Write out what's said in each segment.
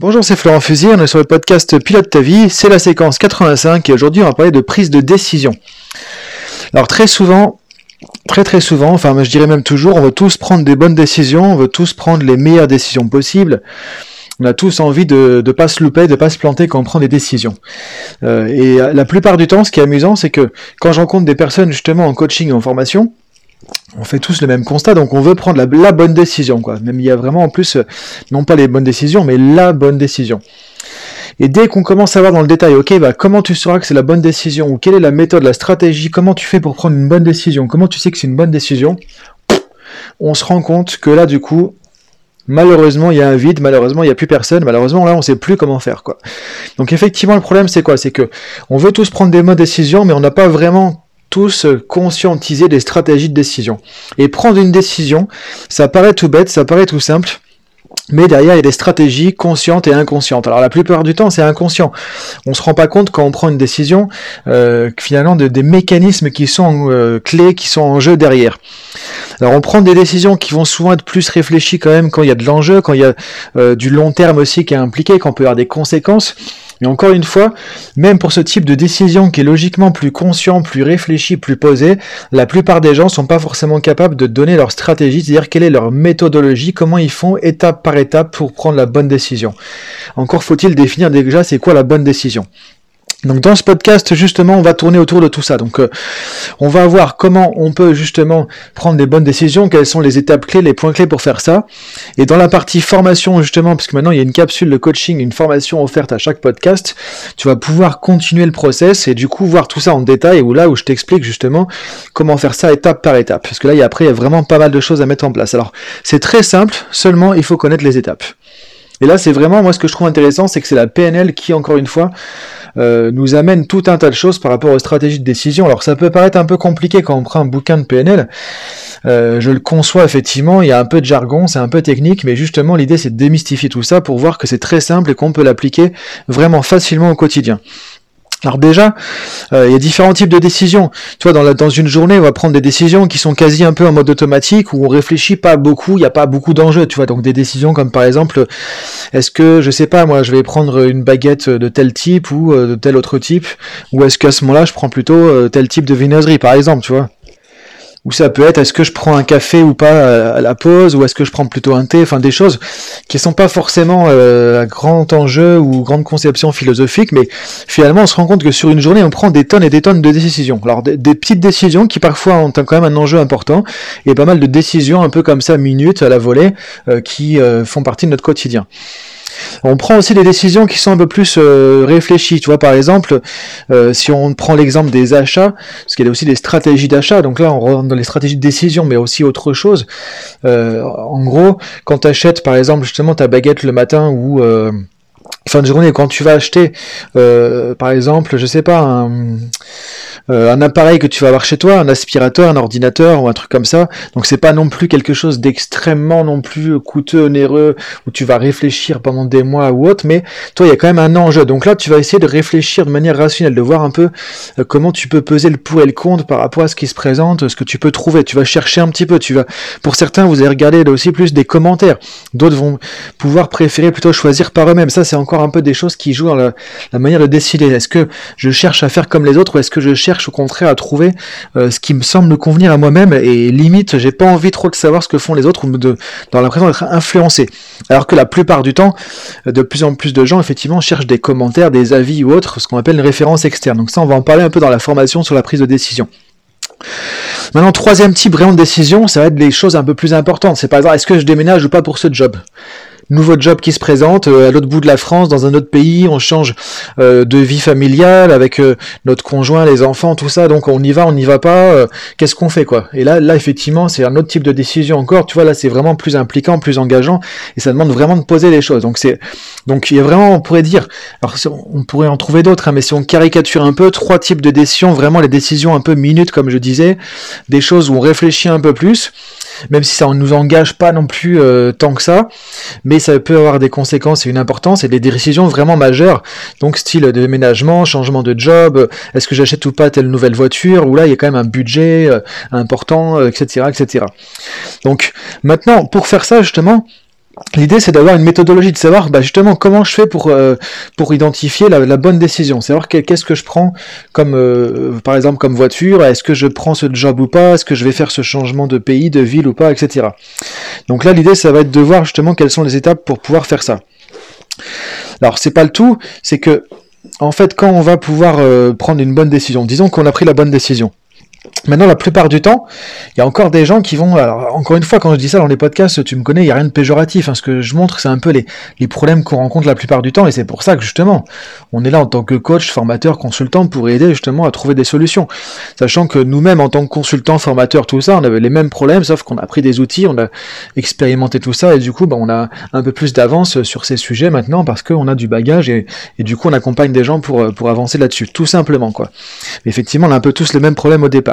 Bonjour, c'est Florent Fusier, on est sur le podcast Pilote ta vie, c'est la séquence 85 et aujourd'hui on va parler de prise de décision. Alors très souvent, très très souvent, enfin je dirais même toujours, on veut tous prendre des bonnes décisions, on veut tous prendre les meilleures décisions possibles. On a tous envie de ne pas se louper, de pas se planter quand on prend des décisions. Euh, et la plupart du temps, ce qui est amusant, c'est que quand je rencontre des personnes justement en coaching et en formation, on fait tous le même constat, donc on veut prendre la, bonne décision, quoi. Même il y a vraiment en plus, euh, non pas les bonnes décisions, mais la bonne décision. Et dès qu'on commence à voir dans le détail, ok, bah comment tu sauras que c'est la bonne décision, ou quelle est la méthode, la stratégie, comment tu fais pour prendre une bonne décision, comment tu sais que c'est une bonne décision, on se rend compte que là, du coup, malheureusement, il y a un vide, malheureusement, il n'y a plus personne, malheureusement, là, on ne sait plus comment faire, quoi. Donc effectivement, le problème, c'est quoi? C'est que on veut tous prendre des bonnes décisions, mais on n'a pas vraiment tous conscientiser des stratégies de décision. Et prendre une décision, ça paraît tout bête, ça paraît tout simple, mais derrière, il y a des stratégies conscientes et inconscientes. Alors la plupart du temps, c'est inconscient. On se rend pas compte quand on prend une décision, euh, finalement, de, des mécanismes qui sont euh, clés, qui sont en jeu derrière. Alors on prend des décisions qui vont souvent être plus réfléchies quand même quand il y a de l'enjeu, quand il y a euh, du long terme aussi qui est impliqué, quand on peut avoir des conséquences. Mais encore une fois, même pour ce type de décision qui est logiquement plus conscient, plus réfléchi, plus posé, la plupart des gens sont pas forcément capables de donner leur stratégie, c'est-à-dire quelle est leur méthodologie, comment ils font étape par étape pour prendre la bonne décision. Encore faut-il définir déjà c'est quoi la bonne décision. Donc dans ce podcast justement on va tourner autour de tout ça. Donc euh, on va voir comment on peut justement prendre des bonnes décisions, quelles sont les étapes clés, les points clés pour faire ça. Et dans la partie formation justement, parce que maintenant il y a une capsule de coaching, une formation offerte à chaque podcast, tu vas pouvoir continuer le process et du coup voir tout ça en détail ou là où je t'explique justement comment faire ça étape par étape. Parce que là après il y a vraiment pas mal de choses à mettre en place. Alors c'est très simple, seulement il faut connaître les étapes. Et là c'est vraiment moi ce que je trouve intéressant, c'est que c'est la PNL qui encore une fois euh, nous amène tout un tas de choses par rapport aux stratégies de décision. Alors ça peut paraître un peu compliqué quand on prend un bouquin de PNL. Euh, je le conçois effectivement, il y a un peu de jargon, c'est un peu technique, mais justement l'idée c'est de démystifier tout ça pour voir que c'est très simple et qu'on peut l'appliquer vraiment facilement au quotidien. Alors déjà, euh, il y a différents types de décisions. Tu vois, dans, une journée, on va prendre des décisions qui sont quasi un peu en mode automatique, où on réfléchit pas beaucoup, il n'y a pas beaucoup d'enjeux. Tu vois, donc des décisions comme par exemple, est-ce que, je sais pas, moi, je vais prendre une baguette de tel type ou euh, de tel autre type, ou est-ce qu'à ce, moment-là, je prends plutôt euh, tel type de viennoiserie, par exemple, tu vois. Ou ça peut être est-ce que je prends un café ou pas à la pause, ou est-ce que je prends plutôt un thé, enfin des choses qui sont pas forcément euh, grand enjeu ou grande conception philosophique, mais finalement on se rend compte que sur une journée on prend des tonnes et des tonnes de décisions. Alors des, petites décisions qui parfois ont quand même un enjeu important, et pas mal de décisions un peu comme ça, minutes à la volée, euh, qui euh, font partie de notre quotidien. On prend aussi des décisions qui sont un peu plus euh, réfléchies. Tu vois, par exemple, euh, si on prend l'exemple des achats, parce qu'il y a aussi des stratégies d'achat, donc là on rentre dans les stratégies de décision, mais aussi autre chose. Euh, en gros, quand tu achètes par exemple justement ta baguette le matin ou fin de journée, quand tu vas acheter, par exemple, je sais pas, un, euh, un appareil que tu vas avoir chez toi, un aspirateur, un ordinateur ou un truc comme ça. Donc c'est pas non plus quelque chose d'extrêmement non plus coûteux, onéreux, où tu vas réfléchir pendant des mois ou autre, mais toi il y a quand même un enjeu. Donc là tu vas essayer de réfléchir de manière rationnelle, de voir un peu euh, comment tu peux peser le pour et le contre par rapport à ce qui se présente, ce que tu peux trouver. Tu vas chercher un petit peu. Tu vas, pour certains, vous allez regarder là aussi plus des commentaires. D'autres vont pouvoir préférer plutôt choisir par eux-mêmes. Ça c'est encore un peu des choses qui jouent dans la, la manière de décider. Est-ce que je cherche à faire comme les autres ou est-ce que je cherche au contraire à trouver euh, ce qui me semble convenir à moi-même et limite j'ai pas envie trop de savoir ce que font les autres ou de, dans l'impression d'être influencé. Alors que la plupart du temps, euh, de plus en plus de gens effectivement cherchent des commentaires, des avis ou autres, ce qu'on appelle une référence externe. Donc ça on va en parler un peu dans la formation sur la prise de décision. Maintenant, troisième type vraiment de décision, ça va être des choses un peu plus importantes. C'est par exemple, est-ce que je déménage ou pas pour ce job? Nouveau job qui se présente euh, à l'autre bout de la France, dans un autre pays, on change euh, de vie familiale avec euh, notre conjoint, les enfants, tout ça, donc on y va, on n'y va pas, qu'est-ce qu'on fait quoi? Et là, là effectivement, c'est un autre type de décision encore, tu vois, là c'est vraiment plus impliquant, plus engageant, et ça demande vraiment de poser les choses. Donc c'est, donc il y a vraiment, on pourrait dire, alors on pourrait en trouver d'autres, hein, mais si on caricature un peu, trois types de décisions, vraiment les décisions un peu minutes comme je disais, des choses où on réfléchit un peu plus, même si ça ne nous engage pas non plus tant que ça, mais ça peut avoir des conséquences et une importance et des décisions vraiment majeures. Donc style déménagement, changement de job, est-ce que j'achète ou pas telle nouvelle voiture, ou là il y a quand même un budget euh, important, etc., euh, etc. Donc maintenant, pour faire ça justement, L'idée, c'est d'avoir une méthodologie, de savoir bah, justement comment je fais pour, euh, identifier la, bonne décision. Savoir qu'est-ce que je prends comme, euh, par exemple, comme voiture. Est-ce que je prends ce job ou pas Est-ce que je vais faire ce changement de pays, de ville ou pas, etc. Donc là, l'idée, ça va être de voir justement quelles sont les étapes pour pouvoir faire ça. Alors, c'est pas le tout, c'est que, en fait, quand on va pouvoir euh, prendre une bonne décision, disons qu'on a pris la bonne décision, Maintenant, la plupart du temps, il y a encore des gens qui vont. Alors, encore une fois, quand je dis ça dans les podcasts, tu me connais, il n'y a rien de péjoratif. Hein. Ce que je montre, c'est un peu les, les problèmes qu'on rencontre la plupart du temps, et c'est pour ça que justement, on est là en tant que coach, formateur, consultant pour aider justement à trouver des solutions. Sachant que nous-mêmes, en tant que consultant, formateur, tout ça, on avait les mêmes problèmes, sauf qu'on a pris des outils, on a expérimenté tout ça, et du coup, bah, on a un peu plus d'avance sur ces sujets maintenant parce qu'on a du bagage, et, et, du coup, on accompagne des gens pour, pour avancer là-dessus, tout simplement, quoi. Mais effectivement, on a un peu tous les mêmes problèmes au départ.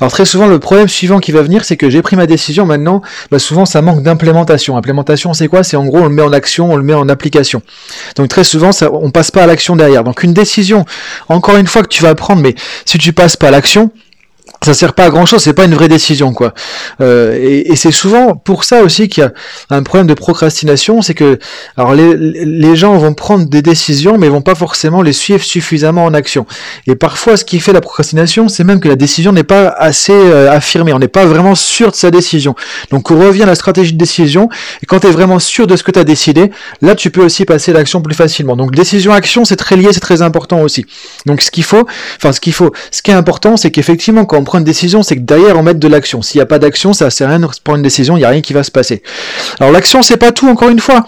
Alors très souvent, le problème suivant qui va venir, c'est que j'ai pris ma décision, maintenant, bah, souvent ça manque d'implémentation. Implémentation, c'est quoi? C'est en gros, on le met en action, on le met en application. Donc très souvent, ça, on passe pas à l'action derrière. Donc une décision, encore une fois que tu vas prendre, mais si tu passes pas à l'action, ça sert pas à grand chose, c'est pas une vraie décision quoi. Euh, et, c'est souvent pour ça aussi qu'il y a un problème de procrastination, c'est que alors les, gens vont prendre des décisions mais vont pas forcément les suivre suffisamment en action. Et parfois ce qui fait la procrastination, c'est même que la décision n'est pas assez euh, affirmée, on n'est pas vraiment sûr de sa décision. Donc on revient à la stratégie de décision et quand tu es vraiment sûr de ce que tu as décidé, là tu peux aussi passer l'action plus facilement. Donc décision action, c'est très lié, c'est très important aussi. Donc ce qu'il faut, enfin ce qu'il faut, ce qui est important, c'est qu'effectivement quand on prend une décision, c'est que derrière on met de l'action. S'il n'y a pas d'action, ça sert à rien de prendre une décision, il n'y a rien qui va se passer. Alors l'action, c'est pas tout, encore une fois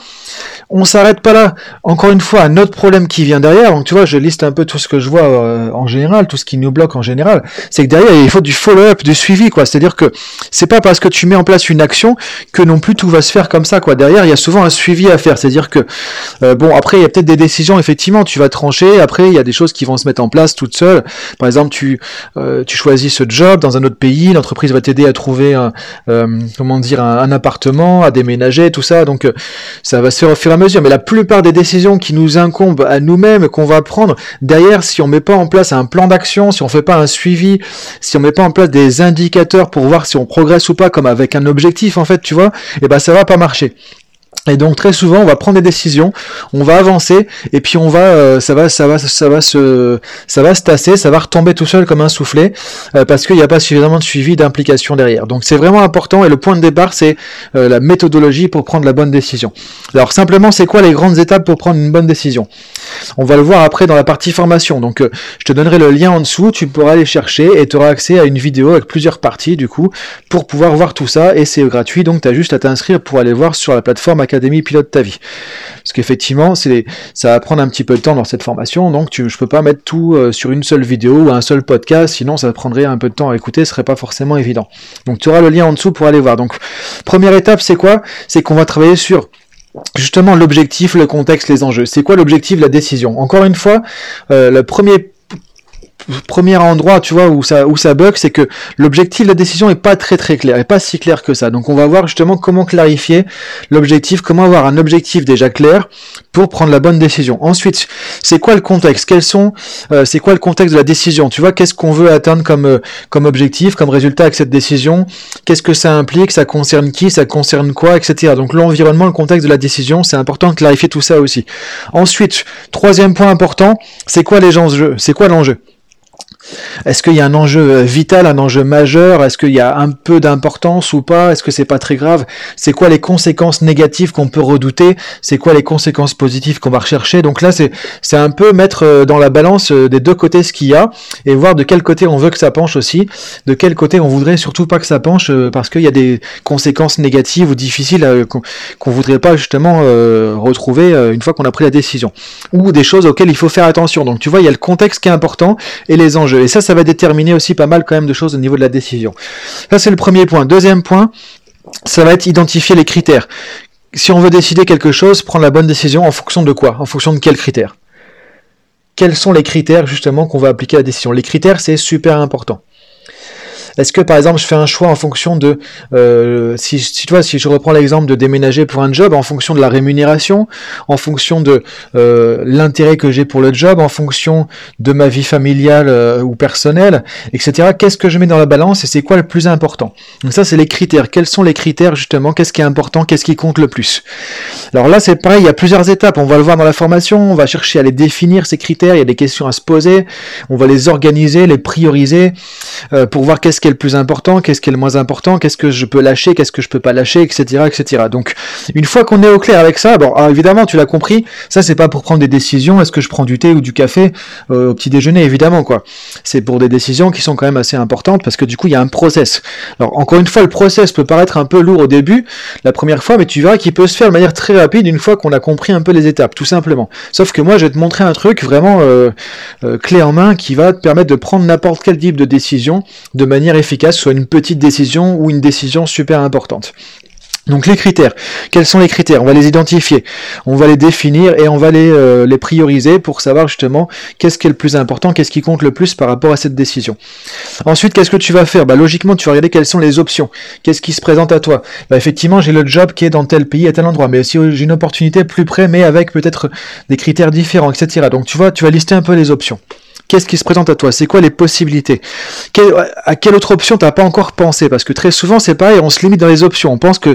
on s'arrête pas là. Encore une fois, un autre problème qui vient derrière, donc tu vois, je liste un peu tout ce que je vois euh, en général, tout ce qui nous bloque en général, c'est que derrière, il faut du follow-up, du suivi, quoi. C'est-à-dire que c'est pas parce que tu mets en place une action que non plus tout va se faire comme ça, quoi. Derrière, il y a souvent un suivi à faire. C'est-à-dire que, euh, bon, après, il y a peut-être des décisions, effectivement, tu vas trancher, après, il y a des choses qui vont se mettre en place toutes seules. Par exemple, tu, euh, tu choisis ce job dans un autre pays, l'entreprise va t'aider à trouver un, comment dire, un, appartement, à déménager, tout ça, donc ça va se faire mais la plupart des décisions qui nous incombent à nous-mêmes, qu'on va prendre, derrière, si on met pas en place un plan d'action, si on fait pas un suivi, si on met pas en place des indicateurs pour voir si on progresse ou pas, comme avec un objectif, en fait, tu vois, et eh ben ça va pas marcher. Et donc très souvent, on va prendre des décisions, on va avancer, et puis on va, euh, ça va, ça va, ça va se, ça va se tasser, ça va retomber tout seul comme un soufflet, euh, parce qu'il n'y a pas suffisamment de suivi, d'implication derrière. Donc c'est vraiment important, et le point de départ, c'est euh, la méthodologie pour prendre la bonne décision. Alors simplement, c'est quoi les grandes étapes pour prendre une bonne décision? On va le voir après dans la partie formation. Donc je te donnerai le lien en dessous, tu pourras aller chercher et tu auras accès à une vidéo avec plusieurs parties du coup pour pouvoir voir tout ça, et c'est gratuit, donc tu as juste à t'inscrire pour aller voir sur la plateforme Pilote ta vie. Parce qu'effectivement, c'est, ça va prendre un petit peu de temps dans cette formation, donc tu, je peux pas mettre tout euh, sur une seule vidéo ou un seul podcast, sinon ça prendrait un peu de temps à écouter, ce serait pas forcément évident. Donc tu auras le lien en dessous pour aller voir. Donc première étape, c'est quoi? C'est qu'on va travailler sur justement l'objectif, le contexte, les enjeux. C'est quoi l'objectif, la décision? Encore une fois, euh, le premier premier endroit, tu vois, où ça, où bug, c'est que l'objectif de la décision est pas très très clair, est pas si clair que ça. Donc on va voir justement comment clarifier l'objectif, comment avoir un objectif déjà clair pour prendre la bonne décision. Ensuite, c'est quoi le contexte? Quels sont, euh, c'est quoi le contexte de la décision? Tu vois, qu'est-ce qu'on veut atteindre comme euh, comme objectif, comme résultat avec cette décision? Qu'est-ce que ça implique? Ça concerne qui? Ça concerne quoi, etc. Donc l'environnement, le contexte de la décision, c'est important de clarifier tout ça aussi. Ensuite, troisième point important, c'est quoi les enjeux? C'est quoi l'enjeu? Est-ce qu'il y a un enjeu euh, vital, un enjeu majeur? Est-ce qu'il y a un peu d'importance ou pas? Est-ce que c'est pas très grave? C'est quoi les conséquences négatives qu'on peut redouter? C'est quoi les conséquences positives qu'on va rechercher? Donc là, c'est un peu mettre euh, dans la balance euh, des deux côtés ce qu'il y a et voir de quel côté on veut que ça penche aussi, de quel côté on voudrait surtout pas que ça penche parce qu'il y a des conséquences négatives ou difficiles qu'on voudrait pas justement retrouver une fois qu'on a pris la décision ou des choses auxquelles il faut faire attention. Donc tu vois, il y a le contexte qui est important et les enjeux. Et ça, ça va déterminer aussi pas mal quand même de choses au niveau de la décision. Ça, c'est le premier point. Deuxième point, ça va être identifier les critères. Si on veut décider quelque chose, prendre la bonne décision en fonction de quoi? En fonction de quels critères? Quels sont les critères justement qu'on va appliquer à la décision? Les critères, c'est super important. Est-ce que par exemple je fais un choix en fonction de euh, si, tu vois si je reprends l'exemple de déménager pour un job en fonction de la rémunération, en fonction de euh, l'intérêt que j'ai pour le job, en fonction de ma vie familiale euh, ou personnelle, etc. Qu'est-ce que je mets dans la balance et c'est quoi le plus important? Donc ça c'est les critères. Quels sont les critères justement? Qu'est-ce qui est important? Qu'est-ce qui compte le plus? Alors là c'est pareil, il y a plusieurs étapes. On va le voir dans la formation. On va chercher à les définir ces critères. Il y a des questions à se poser. On va les organiser, les prioriser pour voir qu'est-ce qui le plus important, qu'est-ce qui est le moins important, qu'est-ce que je peux lâcher, qu'est-ce que je peux pas lâcher, etc., etc. Donc, une fois qu'on est au clair avec ça, bon, évidemment, tu l'as compris, ça c'est pas pour prendre des décisions. Est-ce que je prends du thé ou du café euh, au petit déjeuner, évidemment, quoi. C'est pour des décisions qui sont quand même assez importantes parce que du coup, il y a un process. Alors, encore une fois, le process peut paraître un peu lourd au début, la première fois, mais tu verras qu'il peut se faire de manière très rapide une fois qu'on a compris un peu les étapes, tout simplement. Sauf que moi, je vais te montrer un truc vraiment euh, clé en main qui va te permettre de prendre n'importe quel type de décision de manière efficace, soit une petite décision ou une décision super importante. Donc les critères, quels sont les critères? On va les identifier, on va les définir et on va les, euh, les prioriser pour savoir justement qu'est-ce qui est le plus important, qu'est-ce qui compte le plus par rapport à cette décision. Ensuite, qu'est-ce que tu vas faire? Bah, Logiquement, tu vas regarder quelles sont les options, qu'est-ce qui se présente à toi? Bah, effectivement, j'ai le job qui est dans tel pays, à tel endroit, mais si j'ai une opportunité plus près, mais avec peut-être des critères différents, etc. Donc tu vois, tu vas lister un peu les options. Qu'est-ce qui se présente à toi? C'est quoi les possibilités? À quelle autre option t'as pas encore pensé? Parce que très souvent c'est pareil, on se limite dans les options. On pense que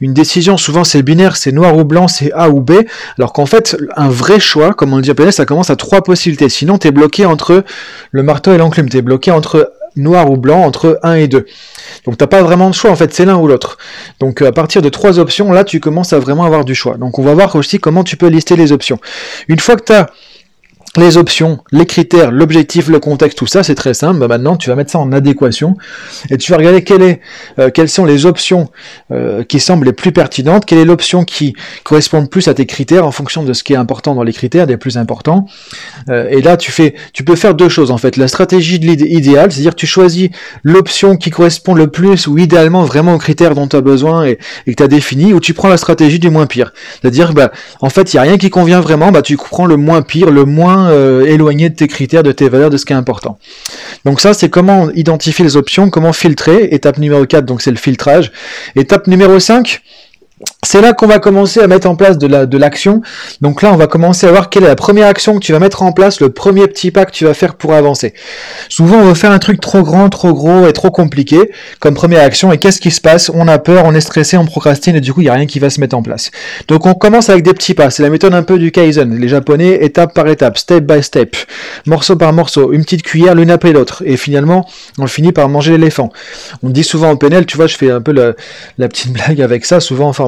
une décision, souvent c'est binaire, c'est noir ou blanc, c'est A ou B, alors qu'en fait un vrai choix, comme on le dit à PNL, ça commence à trois possibilités. Sinon t'es bloqué entre le marteau et l'enclume, t'es bloqué entre noir ou blanc, entre 1 et 2. Donc t'as pas vraiment de choix, en fait c'est l'un ou l'autre. Donc à partir de trois options, là tu commences à vraiment avoir du choix. Donc on va voir aussi comment tu peux lister les options. Une fois que tu as les options, les critères, l'objectif, le contexte, tout ça, c'est très simple. Bah, maintenant, tu vas mettre ça en adéquation et tu vas regarder euh, quelles sont les options euh, qui semblent les plus pertinentes, quelle est l'option qui correspond le plus à tes critères en fonction de ce qui est important dans les critères, des plus importants. Euh, et là, tu fais, tu peux faire deux choses en fait. La stratégie de l'idéal, c'est-à-dire tu choisis l'option qui correspond le plus ou idéalement vraiment aux critères dont tu as besoin et, que tu as défini, ou tu prends la stratégie du moins pire. C'est-à-dire, bah, en fait, il n'y a rien qui convient vraiment, bah, tu prends le moins pire, le moins euh, éloigné de tes critères, de tes valeurs, de ce qui est important. Donc ça, c'est comment identifier les options, comment filtrer. Étape numéro 4, donc c'est le filtrage. Étape numéro 5, c'est là qu'on va commencer à mettre en place de l'action. Donc là, on va commencer à voir quelle est la première action que tu vas mettre en place, le premier petit pas que tu vas faire pour avancer. Souvent, on veut faire un truc trop grand, trop gros et trop compliqué comme première action. Et qu'est-ce qui se passe? On a peur, on est stressé, on procrastine et du coup, il n'y a rien qui va se mettre en place. Donc on commence avec des petits pas. C'est la méthode un peu du Kaizen. Les Japonais, étape par étape, step by step, morceau par morceau, une petite cuillère l'une après l'autre. Et finalement, on finit par manger l'éléphant. On dit souvent en PNL, tu vois, je fais un peu la, la petite blague avec ça, souvent en formation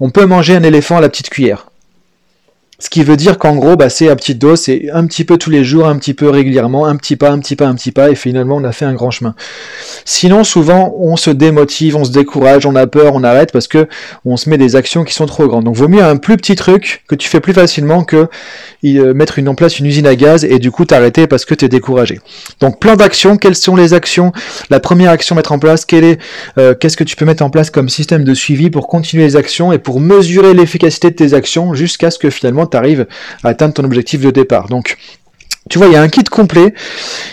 on peut manger un éléphant à la petite cuillère. Ce qui veut dire qu'en gros, bah, c'est à petite dose, c'est un petit peu tous les jours, un petit peu régulièrement, un petit pas, un petit pas, un petit pas, et finalement on a fait un grand chemin. Sinon, souvent, on se démotive, on se décourage, on a peur, on arrête parce que on se met des actions qui sont trop grandes. Donc, vaut mieux un plus petit truc que tu fais plus facilement que euh, mettre une, en place une usine à gaz et du coup t'arrêter parce que tu es découragé. Donc, plan d'action, quelles sont les actions? La première action mettre en place, euh, qu'est-ce que tu peux mettre en place comme système de suivi pour continuer les actions et pour mesurer l'efficacité de tes actions jusqu'à ce que finalement tu arrives à atteindre ton objectif de départ. Donc, tu vois, il y a un kit complet,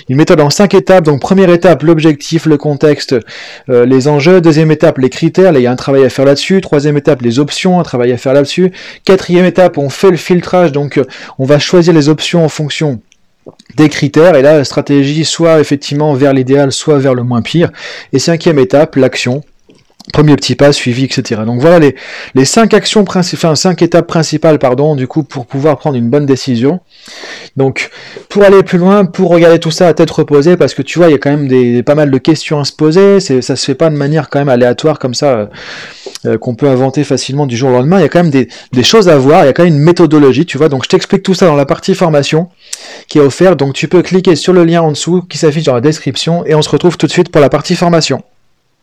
une méthode en cinq étapes. Donc première étape, l'objectif, le contexte, euh, les enjeux. Deuxième étape, les critères. Là, il y a un travail à faire là-dessus. Troisième étape, les options, un travail à faire là-dessus. Quatrième étape, on fait le filtrage. Donc on va choisir les options en fonction des critères et là la stratégie soit effectivement vers l'idéal soit vers le moins pire et cinquième étape l'action Premier petit pas, suivi, etc. Donc voilà les, cinq actions principales, cinq étapes principales, pardon, du coup, pour pouvoir prendre une bonne décision. Donc, pour aller plus loin, pour regarder tout ça à tête reposée, parce que tu vois, il y a quand même pas mal de questions à se poser, ça se fait pas de manière quand même aléatoire comme ça, euh, euh, qu'on peut inventer facilement du jour au lendemain. Il y a quand même des, des choses à voir, il y a quand même une méthodologie, tu vois. Donc, je t'explique tout ça dans la partie formation qui est offerte. Donc, tu peux cliquer sur le lien en dessous qui s'affiche dans la description et on se retrouve tout de suite pour la partie formation.